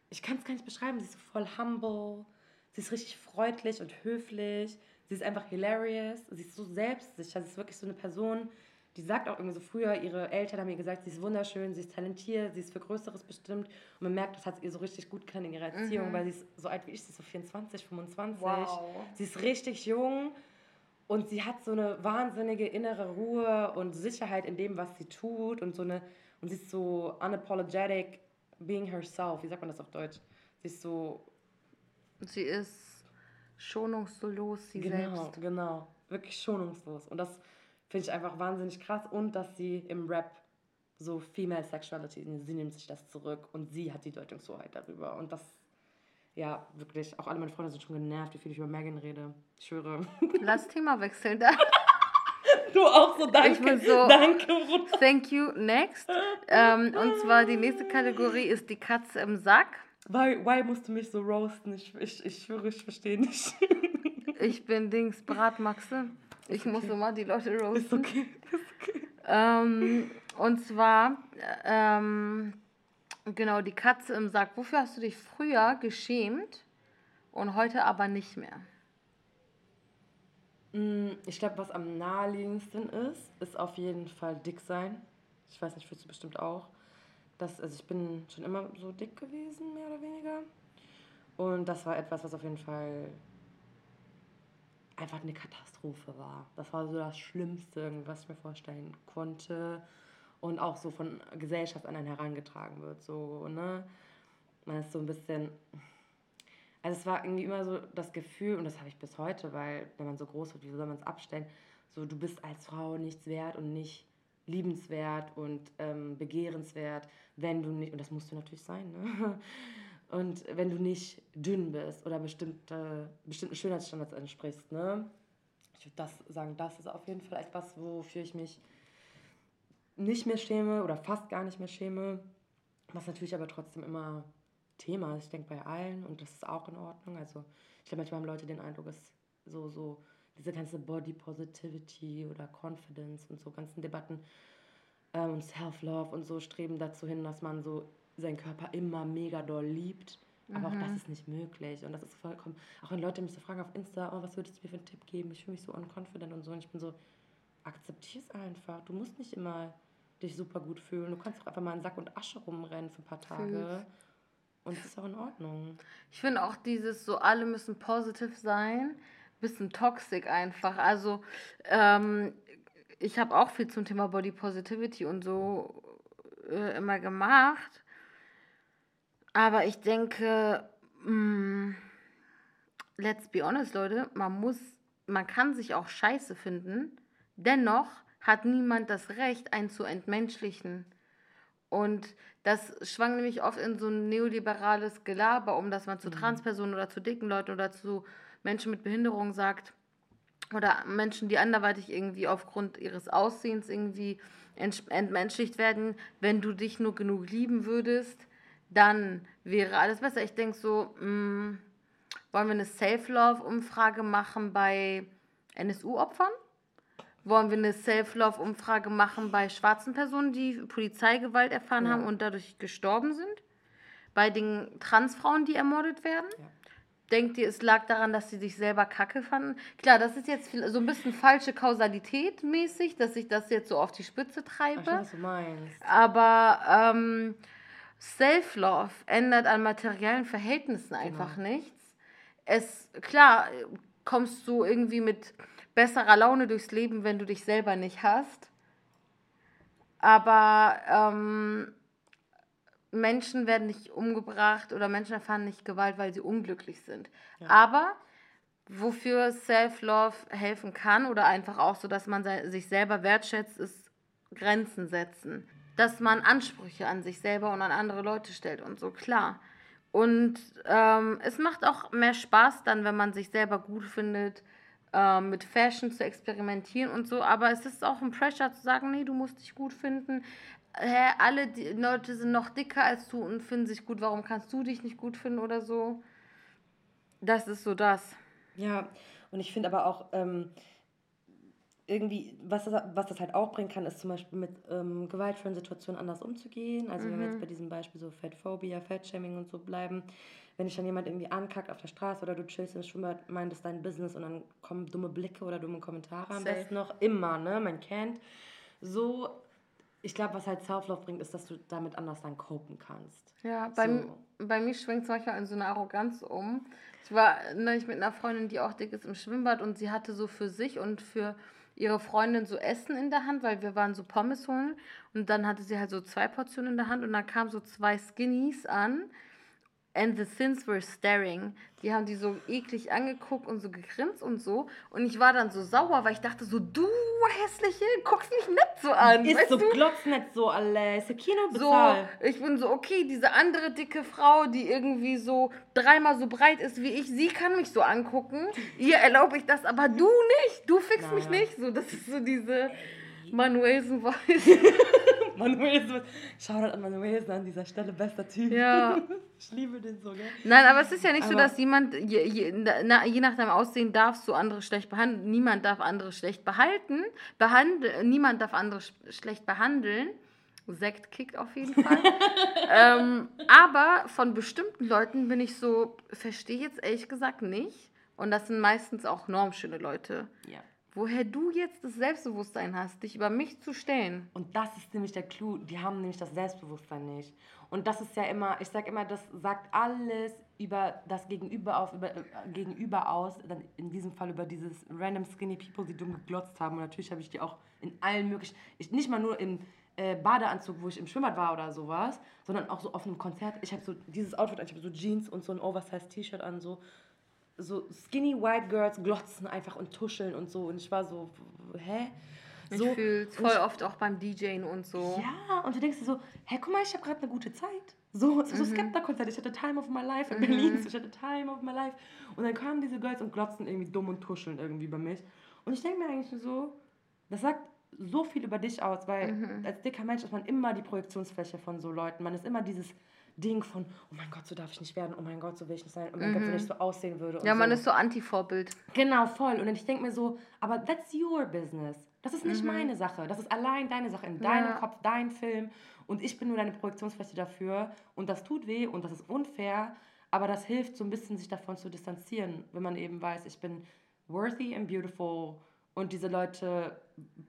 ich kann es gar nicht beschreiben, sie ist so voll humble, sie ist richtig freundlich und höflich, sie ist einfach hilarious, sie ist so selbstsicher, sie ist wirklich so eine Person, die sagt auch irgendwie so früher, ihre Eltern haben ihr gesagt, sie ist wunderschön, sie ist talentiert, sie ist für Größeres bestimmt und man merkt, das hat ihr so richtig gut getan in ihrer Erziehung, weil sie ist so alt wie ich, sie ist so 24, 25. Wow. Sie ist richtig jung und sie hat so eine wahnsinnige innere Ruhe und Sicherheit in dem, was sie tut und so eine und sie ist so unapologetic being herself. Wie sagt man das auf Deutsch? Sie ist so Sie ist schonungslos sie genau, selbst. genau, wirklich schonungslos und das finde ich einfach wahnsinnig krass und dass sie im Rap so Female Sexuality, sie nimmt sich das zurück und sie hat die Deutungshoheit darüber und das ja, wirklich. Auch alle meine Freunde sind schon genervt, wie viel ich über Megan rede. Ich schwöre. [LAUGHS] Lass Thema wechseln. Da. Du auch so, danke. Ich bin so- Danke, Bruder. Thank you. Next. Ähm, und zwar die nächste Kategorie ist die Katze im Sack. Why, why musst du mich so roasten? Ich, ich, ich schwöre, ich verstehe nicht. [LAUGHS] Ich bin Dings Bratmaxe. Ich muss immer die Leute Ist roasten. okay. [LAUGHS] Ist okay. Ähm, und zwar, ähm, genau, die Katze im Sack. Wofür hast du dich früher geschämt und heute aber nicht mehr? Mm, Ich glaube, was am naheliegendsten ist, ist auf jeden Fall dick sein. Ich weiß nicht, fühlst du bestimmt auch. Das, also ich bin schon immer so dick gewesen, mehr oder weniger. Und das war etwas, was auf jeden Fall einfach eine Katastrophe war. Das war so das Schlimmste, was ich mir vorstellen konnte. Und auch so von Gesellschaft an einen herangetragen wird. So, ne? Man ist so ein bisschen. Also es war irgendwie immer so das Gefühl, und das habe ich bis heute, weil wenn man so groß wird, wie soll man es abstellen? So, du bist als Frau nichts wert und nicht liebenswert und ähm, begehrenswert, wenn du nicht, und das musst du natürlich sein, ne? [LAUGHS] Und wenn du nicht dünn bist oder bestimmte, bestimmten Schönheitsstandards entsprichst, ne? ich würde das sagen, das ist auf jeden Fall etwas, wofür ich mich nicht mehr schäme oder fast gar nicht mehr schäme. Was natürlich aber trotzdem immer Thema ist, ich denke bei allen und das ist auch in Ordnung. Also ich glaube, manchmal haben Leute den Eindruck, dass so, so diese ganze Body Positivity oder Confidence und so ganzen Debatten ähm, und Self-Love und so streben dazu hin, dass man so seinen Körper immer mega doll liebt. Aber mhm. auch das mhm. ist nicht möglich. Und das ist vollkommen. Auch wenn Leute mich so fragen auf Insta, oh, was würdest du mir für einen Tipp geben? Ich fühle mich so unconfident und so. Und ich bin so, akzeptier es einfach. Du musst nicht immer dich super gut fühlen. Du kannst auch einfach mal in Sack und Asche rumrennen für ein paar Tage. Und das ist auch in Ordnung. Ich finde auch dieses so, alle müssen positiv sein, bisschen toxisch einfach. Also, ähm, ich habe auch viel zum Thema Body Positivity und so äh, immer gemacht. Aber ich denke, mh, mm, let's be honest, Leute, man muss, man kann sich auch scheiße finden. Dennoch hat niemand das Recht, einen zu entmenschlichen. Und das schwang nämlich oft in so ein neoliberales Gelaber, um dass man zu mhm. Transpersonen oder zu dicken Leuten oder zu Menschen mit Behinderung sagt, oder Menschen, die anderweitig irgendwie aufgrund ihres Aussehens irgendwie entmenschlicht werden, wenn du dich nur genug lieben würdest, dann wäre alles besser. Ich denke so, mh, mm, wollen wir eine Self-Love-Umfrage machen bei NSU-Opfern? Wollen wir eine Self-Love-Umfrage machen bei schwarzen Personen, die Polizeigewalt erfahren ja. haben und dadurch gestorben sind? Bei den Transfrauen, die ermordet werden? Ja. Denkt ihr, es lag daran, dass sie sich selber kacke fanden? Klar, das ist jetzt so ein bisschen falsche Kausalität mäßig, dass ich das jetzt so auf die Spitze treibe. Ich weiß, was du meinst. Aber ähm, Self-Love ändert an materiellen Verhältnissen einfach genau. nichts. Es, klar, kommst du irgendwie mit besserer Laune durchs Leben, wenn du dich selber nicht hast. Aber ähm, Menschen werden nicht umgebracht oder Menschen erfahren nicht Gewalt, weil sie unglücklich sind. Ja. Aber wofür Self-Love helfen kann oder einfach auch so, dass man sich selber wertschätzt, ist Grenzen setzen dass man Ansprüche an sich selber und an andere Leute stellt und so, klar. Und ähm, es macht auch mehr Spaß dann, wenn man sich selber gut findet, äh, mit Fashion zu experimentieren und so. Aber es ist auch ein Pressure zu sagen, nee, du musst dich gut finden. Hä, alle Leute sind noch dicker als du und finden sich gut. Warum kannst du dich nicht gut finden oder so? Das ist so das. Ja, und ich finde aber auch, ähm, irgendwie, was das, was das halt auch bringen kann, ist zum Beispiel mit ähm, gewaltvollen Situationen anders umzugehen. Also mhm. wenn wir jetzt mhm. bei diesem Beispiel so Fatphobia, Fatshaming und so bleiben, wenn dich dann jemand irgendwie ankackt auf der Straße oder du chillst im Schwimmbad, meint es dein Business und dann kommen dumme Blicke oder dumme Kommentare am besten noch. Immer, ne? Man kennt. So, ich glaube, was halt Self-Love bringt, ist, dass du damit anders dann copen kannst. Ja, bei, so. bei mir schwingt es manchmal in so eine Arroganz um. Ich war neulich mit einer Freundin, die auch dick ist, im Schwimmbad und sie hatte so für sich und für ihre Freundin so Essen in der Hand, weil wir waren so Pommes holen. Und dann hatte sie halt so zwei Portionen in der Hand und dann kamen so zwei Skinnies an and the Sins were staring. Die haben die so eklig angeguckt und so gegrinst und so. Und ich war dann so sauer, weil ich dachte so, du hässliche, guckst mich nicht so an. Ist so, glotz nicht so, alle. Ist Kino So, ich bin so, okay, diese andere dicke Frau, die irgendwie so dreimal so breit ist wie ich, sie kann mich so angucken. Ihr erlaube ich das, aber du nicht. Du fixst naja. mich nicht. So, das ist so diese Manuelsen [LAUGHS] Voice. Manuelsen, Shoutout an Manuelsen an dieser Stelle, bester Typ. Ja. [LAUGHS] Ich liebe den so, gell? Nein, aber es ist ja nicht aber so, dass jemand, je, je, na, je nach deinem Aussehen darfst du andere schlecht behandeln. Niemand darf andere schlecht behalten. Behandel, niemand darf andere sch schlecht behandeln. Sekt kickt auf jeden Fall. [LAUGHS] ähm, aber von bestimmten Leuten bin ich so, verstehe jetzt ehrlich gesagt nicht. Und das sind meistens auch normschöne Leute. Ja woher du jetzt das Selbstbewusstsein hast, dich über mich zu stellen. Und das ist nämlich der Clou. Die haben nämlich das Selbstbewusstsein nicht. Und das ist ja immer, ich sage immer, das sagt alles über das Gegenüber auf, über, äh, Gegenüber aus, dann in diesem Fall über dieses random skinny people, die dumm geglotzt haben. Und natürlich habe ich die auch in allen möglichen, ich, nicht mal nur im äh, Badeanzug, wo ich im Schwimmbad war oder sowas, sondern auch so auf einem Konzert. Ich habe so dieses Outfit, ich habe so Jeans und so ein Oversized T-Shirt an, so so skinny white girls glotzen einfach und tuscheln und so. Und ich war so, hä? So, ich fühle voll ich, oft auch beim DJen und so. Ja, und du denkst dir so, hä, guck mal, ich habe gerade eine gute Zeit. So mhm. Skepta-Konzert, ich hatte Time of my life in mhm. Berlin, ich hatte Time of my life. Und dann kamen diese Girls und glotzen irgendwie dumm und tuscheln irgendwie bei mich. Und ich denke mir eigentlich so, das sagt so viel über dich aus, weil Mhm. als dicker Mensch ist man immer die Projektionsfläche von so Leuten. Man ist immer dieses Ding von, oh mein Gott, so darf ich nicht werden, oh mein Gott, so will ich nicht sein, oh mein Gott, wenn ich so aussehen würde. Mhm. Ja, man so. ist so Anti-Vorbild. Genau, voll. Und ich denke mir so, aber that's your business. Das ist nicht Mhm. meine Sache. Das ist allein deine Sache, in deinem Ja. Kopf, dein Film. Und ich bin nur deine Projektionsfläche dafür. Und das tut weh und das ist unfair. Aber das hilft so ein bisschen, sich davon zu distanzieren, wenn man eben weiß, ich bin worthy and beautiful. Und diese Leute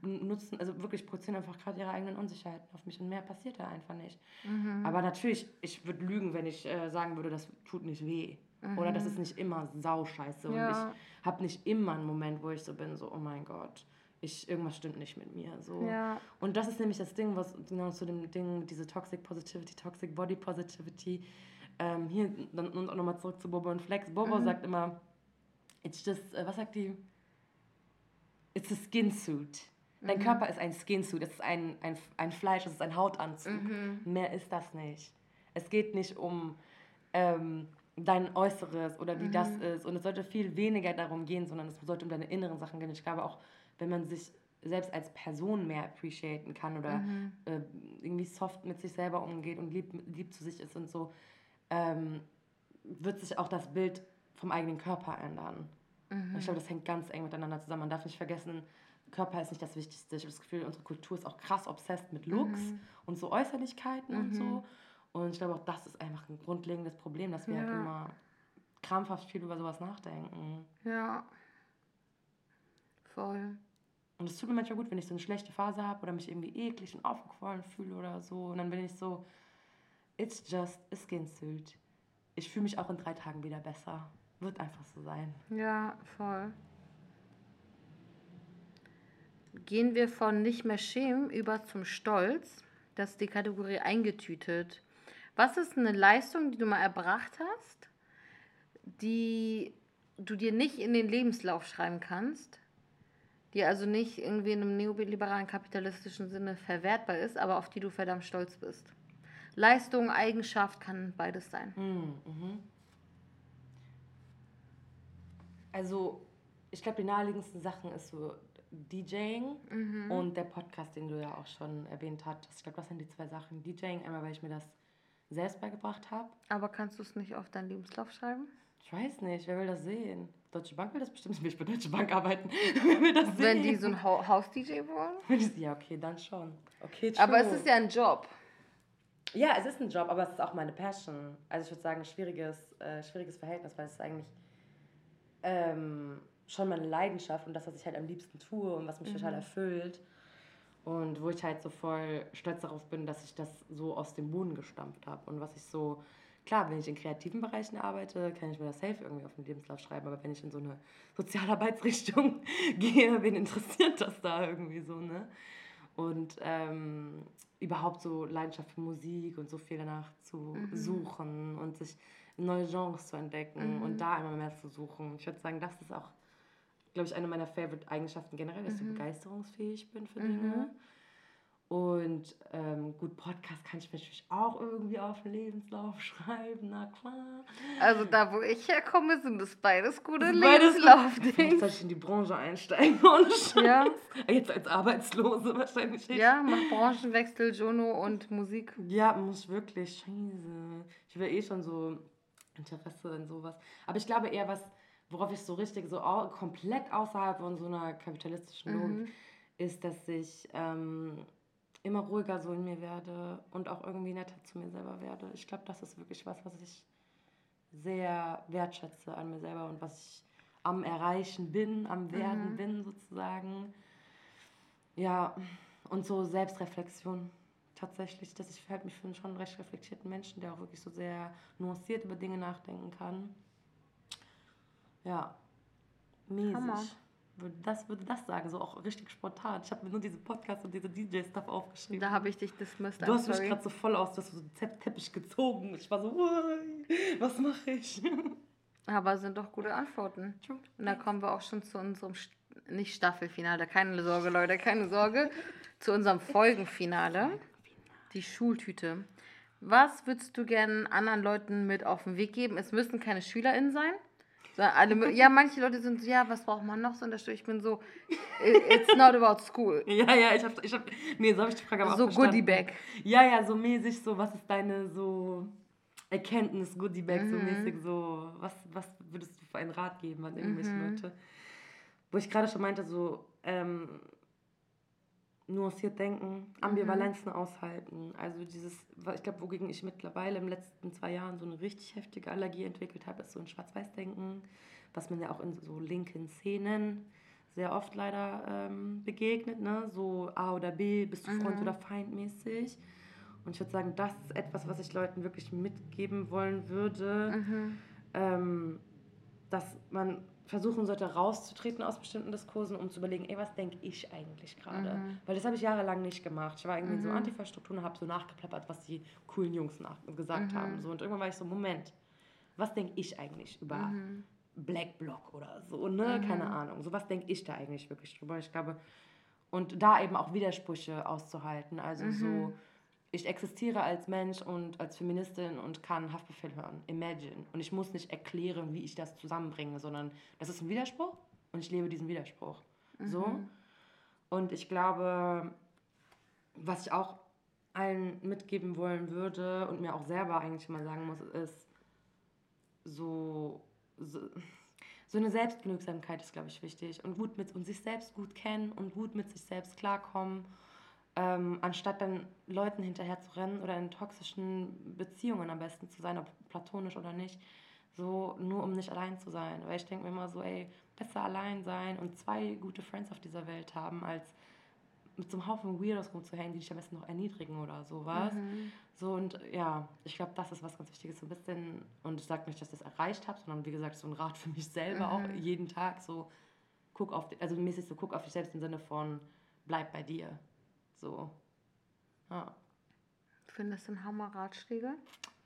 nutzen, also wirklich produzieren einfach gerade ihre eigenen Unsicherheiten auf mich. Und mehr passiert da einfach nicht. Mhm. Aber natürlich, ich würde lügen, wenn ich äh, sagen würde, das tut nicht weh. Oder das ist nicht immer sauscheiße. Und Mhm. Ja. ich habe nicht immer einen Moment, wo ich so bin, so, oh mein Gott, ich, irgendwas stimmt nicht mit mir. So. Ja. Und das ist nämlich das Ding, was genau zu dem Ding, diese Toxic Positivity, Toxic Body Positivity. Ähm, hier dann und auch nochmal zurück zu Bobo und Flex. Bobo Mhm. sagt immer, it's just, äh, was sagt die? It's a skin suit. Dein Mhm. Körper ist ein Skin suit, es ist ein, ein, ein Fleisch, es ist ein Hautanzug. Mhm. Mehr ist das nicht. Es geht nicht um ähm, dein Äußeres oder wie das ist. Und es sollte viel weniger darum gehen, sondern es sollte um deine inneren Sachen gehen. Ich glaube auch, wenn man sich selbst als Person mehr appreciaten kann oder äh, irgendwie soft mit sich selber umgeht und lieb, lieb zu sich ist und so, ähm, wird sich auch das Bild vom eigenen Körper ändern. Und Ich glaube, das hängt ganz eng miteinander zusammen. Man darf nicht vergessen, Körper ist nicht das Wichtigste. Ich habe das Gefühl, unsere Kultur ist auch krass obsessed mit Looks und so Äußerlichkeiten und so. Und ich glaube auch, das ist einfach ein grundlegendes Problem, dass wir halt Ja. immer krampfhaft viel über sowas nachdenken. Ja. Voll. Und es tut mir manchmal gut, wenn ich so eine schlechte Phase habe oder mich irgendwie eklig und aufgequollen fühle oder so. Und dann bin ich so, it's just a skin suit. Ich fühle mich auch in drei Tagen wieder besser. Wird einfach so sein. Ja, voll. Gehen wir von nicht mehr schämen über zum Stolz. Das ist die Kategorie eingetütet. Was ist eine Leistung, die du mal erbracht hast, die du dir nicht in den Lebenslauf schreiben kannst, die also nicht irgendwie in einem neoliberalen kapitalistischen Sinne verwertbar ist, aber auf die du verdammt stolz bist? Leistung, Eigenschaft kann beides sein. Mm, mhm. Also, ich glaube, die naheliegendsten Sachen ist so DJing Mhm. und der Podcast, den du ja auch schon erwähnt hattest. Ich glaube, das sind die zwei Sachen. DJing, einmal, weil ich mir das selbst beigebracht habe. Aber kannst du es nicht auf deinen Lebenslauf schreiben? Ich weiß nicht, wer will das sehen? Deutsche Bank will das bestimmt nicht. Ich will bei Deutsche Bank arbeiten. [LAUGHS] wer will das Wenn sehen? die so ein Hau- Haus-DJ wollen? Wenn ja, okay, dann schon. Okay, Aber true. es ist ja ein Job. Ja, es ist ein Job, aber es ist auch meine Passion. Also ich würde sagen, ein schwieriges, äh, schwieriges Verhältnis, weil es ist eigentlich ähm, schon meine Leidenschaft und das, was ich halt am liebsten tue und was mich total erfüllt. Und wo ich halt so voll stolz darauf bin, dass ich das so aus dem Boden gestampft habe. Und was ich so, klar, wenn ich in kreativen Bereichen arbeite, kann ich mir das safe irgendwie auf den Lebenslauf schreiben. Aber wenn ich in so eine Sozialarbeitsrichtung [LAUGHS] gehe, wen interessiert das da irgendwie so, ne? Und ähm, überhaupt so Leidenschaft für Musik und so viel danach zu suchen und sich neue Genres zu entdecken und da immer mehr zu suchen. Ich würde sagen, das ist auch, glaube ich, eine meiner Favorite-Eigenschaften generell, dass ich so begeisterungsfähig bin für Dinge. Und ähm, gut, Podcast kann ich mir natürlich auch irgendwie auf den Lebenslauf [LAUGHS] schreiben, na klar. Also da, wo ich herkomme, sind das beides gute Vielleicht Lebenslaufdings. soll ich in die Branche einsteigen, [LAUGHS] ohne Scheiß. Ja. Jetzt als Arbeitslose wahrscheinlich. Ja, mach Branchenwechsel, Jono und Musik. Ja, muss wirklich. Scheiße. Ich will eh schon so Interesse in sowas. Aber ich glaube eher, was, worauf ich so richtig so au komplett außerhalb von so einer kapitalistischen Logik, ist, dass ich ähm, immer ruhiger so in mir werde und auch irgendwie netter zu mir selber werde. Ich glaube, das ist wirklich was, was ich sehr wertschätze an mir selber und was ich am Erreichen bin, am Werden bin sozusagen. Ja, und so Selbstreflexion tatsächlich, dass ich halte mich für einen schon recht reflektierten Menschen, der auch wirklich so sehr nuanciert über Dinge nachdenken kann. Ja, mäßig. Hammer. Würde das, würde das sagen, so auch richtig spontan. Ich habe mir nur diese Podcasts und diese DJ-Stuff aufgeschrieben. Da habe ich dich dismissed. du hast mich sorry. gerade so voll aus, du hast so einen Tepp- Teppich gezogen. Ich war so, "Ui, was mache ich? [LAUGHS] Aber sind doch gute Antworten. Und da kommen wir auch schon zu unserem, St- nicht Staffelfinale, keine Sorge, Leute, keine Sorge, zu unserem Folgenfinale, [LAUGHS] die Schultüte. Was würdest du gerne anderen Leuten mit auf den Weg geben? Es müssen keine SchülerInnen sein. So, alle, ja, manche Leute sind so, ja, was braucht man noch so Schule? Ich bin so, "I- it's not about school. [LAUGHS] Ja, ja, ich hab, ich hab, nee, so habe ich die Frage aber So verstanden. Goodie-Bag. Ja, ja, so mäßig, so, was ist deine, so, Erkenntnis, Goodie-Bag, so Mhm. mäßig, so, was, was würdest du für einen Rat geben an irgendwelche Mhm. Leute? Wo ich gerade schon meinte, so, ähm, nuanciert denken, Ambivalenzen aushalten. Also dieses, ich glaube, wogegen ich mittlerweile in den letzten zwei Jahren so eine richtig heftige Allergie entwickelt habe, ist so ein Schwarz-Weiß-Denken, was man ja auch in so linken Szenen sehr oft leider ähm, begegnet, ne? So A oder B, bist du Freund Mhm. oder Feind mäßig. Und ich würde sagen, das ist etwas, was ich Leuten wirklich mitgeben wollen würde Mhm. ähm, dass man versuchen sollte, rauszutreten aus bestimmten Diskursen, um zu überlegen, ey, was denke ich eigentlich gerade? Mhm. Weil das habe ich jahrelang nicht gemacht. Ich war irgendwie in so Mhm. Antifa-Strukturen und habe so nachgeplappert, was die coolen Jungs nach gesagt Mhm. haben. So. Und irgendwann war ich so, Moment, was denke ich eigentlich über Mhm. Black Bloc oder so, ne? Mhm. Keine Ahnung. So was denke ich da eigentlich wirklich drüber? Ich glaube, und da eben auch Widersprüche auszuhalten. Also so, Mhm. Ich existiere als Mensch und als Feministin und kann Haftbefehl hören. Imagine. Und ich muss nicht erklären, wie ich das zusammenbringe, sondern das ist ein Widerspruch und ich lebe diesen Widerspruch. So. Mhm. Und ich glaube, was ich auch allen mitgeben wollen würde und mir auch selber eigentlich mal sagen muss, ist so, so, so eine Selbstgenügsamkeit ist, glaube ich, wichtig. Und gut mit und sich selbst gut kennen und gut mit sich selbst klarkommen, ähm, anstatt dann Leuten hinterher zu rennen oder in toxischen Beziehungen am besten zu sein, ob platonisch oder nicht. So, nur um nicht allein zu sein. Weil ich denke mir immer so, ey, besser allein sein und zwei gute Friends auf dieser Welt haben, als mit so einem Haufen Weirdos rumzuhängen, die dich am besten noch erniedrigen oder sowas. Mhm. So und ja, ich glaube, das ist was ganz Wichtiges, so ein bisschen, und ich sage nicht, dass ich das erreicht habe, sondern wie gesagt, so ein Rat für mich selber auch Mhm. jeden Tag, so guck auf, also mäßig so guck auf dich selbst im Sinne von bleib bei dir. So. Ja. Ich finde, das sind Hammer-Ratschläge.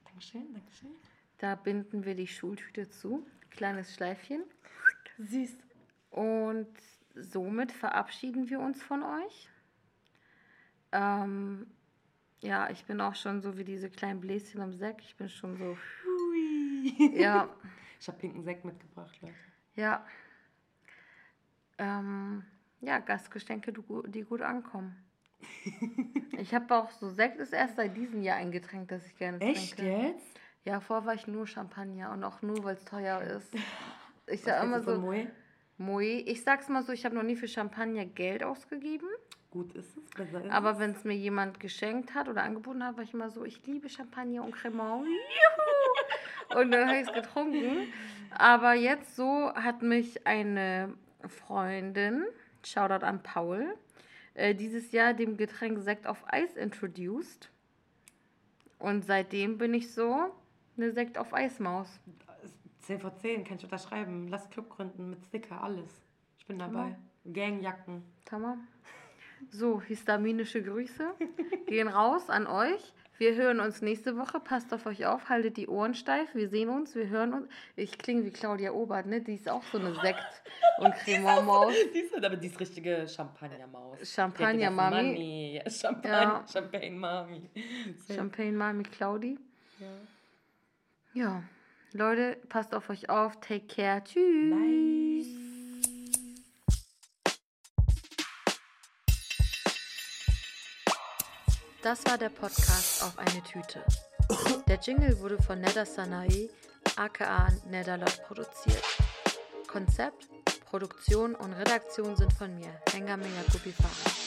Dankeschön, Dankeschön. Da binden wir die Schultüte zu. Kleines Schleifchen. Süß. Und somit verabschieden wir uns von euch. Ähm, ja, ich bin auch schon so wie diese kleinen Bläschen am Sekt. Ich bin schon so. Hui. [LAUGHS] Ja, Ich habe pinken Sekt mitgebracht, Leute. ja. Ähm, ja, Gastgeschenke, du die gut ankommen. Ich habe auch so Sekt ist erst seit diesem Jahr ein Getränk, das ich gerne Echt trinke. jetzt? Ja, vorher war ich nur Champagner und auch nur, weil es teuer ist. [LAUGHS] Ich sag immer so, Moe? Moi, ich sag's mal so, ich habe noch nie für Champagner Geld ausgegeben. Gut ist es, besser ist Aber wenn es mir jemand geschenkt hat oder angeboten hat, war ich immer so, ich liebe Champagner und Cremant. Juhu! [LAUGHS] Und dann habe ich es getrunken. Aber jetzt so hat mich eine Freundin, Shoutout an Paul, äh, dieses Jahr dem Getränk Sekt auf Eis introduced. Und seitdem bin ich so eine Sekt auf Eismaus. 10 vor 10 kann ich unterschreiben. Lass Club gründen mit Sticker, alles. Ich bin dabei. Gangjacken. Tamam. So, histaminische Grüße gehen raus an euch. Wir hören uns nächste Woche. Passt auf euch auf, haltet die Ohren steif. Wir sehen uns, wir hören uns. Ich klinge wie Claudia Obert, ne? Die ist auch so eine Sekt- und [LAUGHS] Cremant-Maus. Die ist aber die ist richtige Champagner-Maus. Champagner-Mami. Mami. [LAUGHS] Ja, Champagne, Ja. Champagne-Mami. Champagne Mami Claudi. Ja. Ja, Leute, passt auf euch auf. Take care. Tschüss. Nice. Das war der Podcast auf eine Tüte. Der Jingle wurde von Neda Sanae, aka Nedalot, produziert. Konzept, Produktion und Redaktion sind von mir, Hengame Yakubi Farah.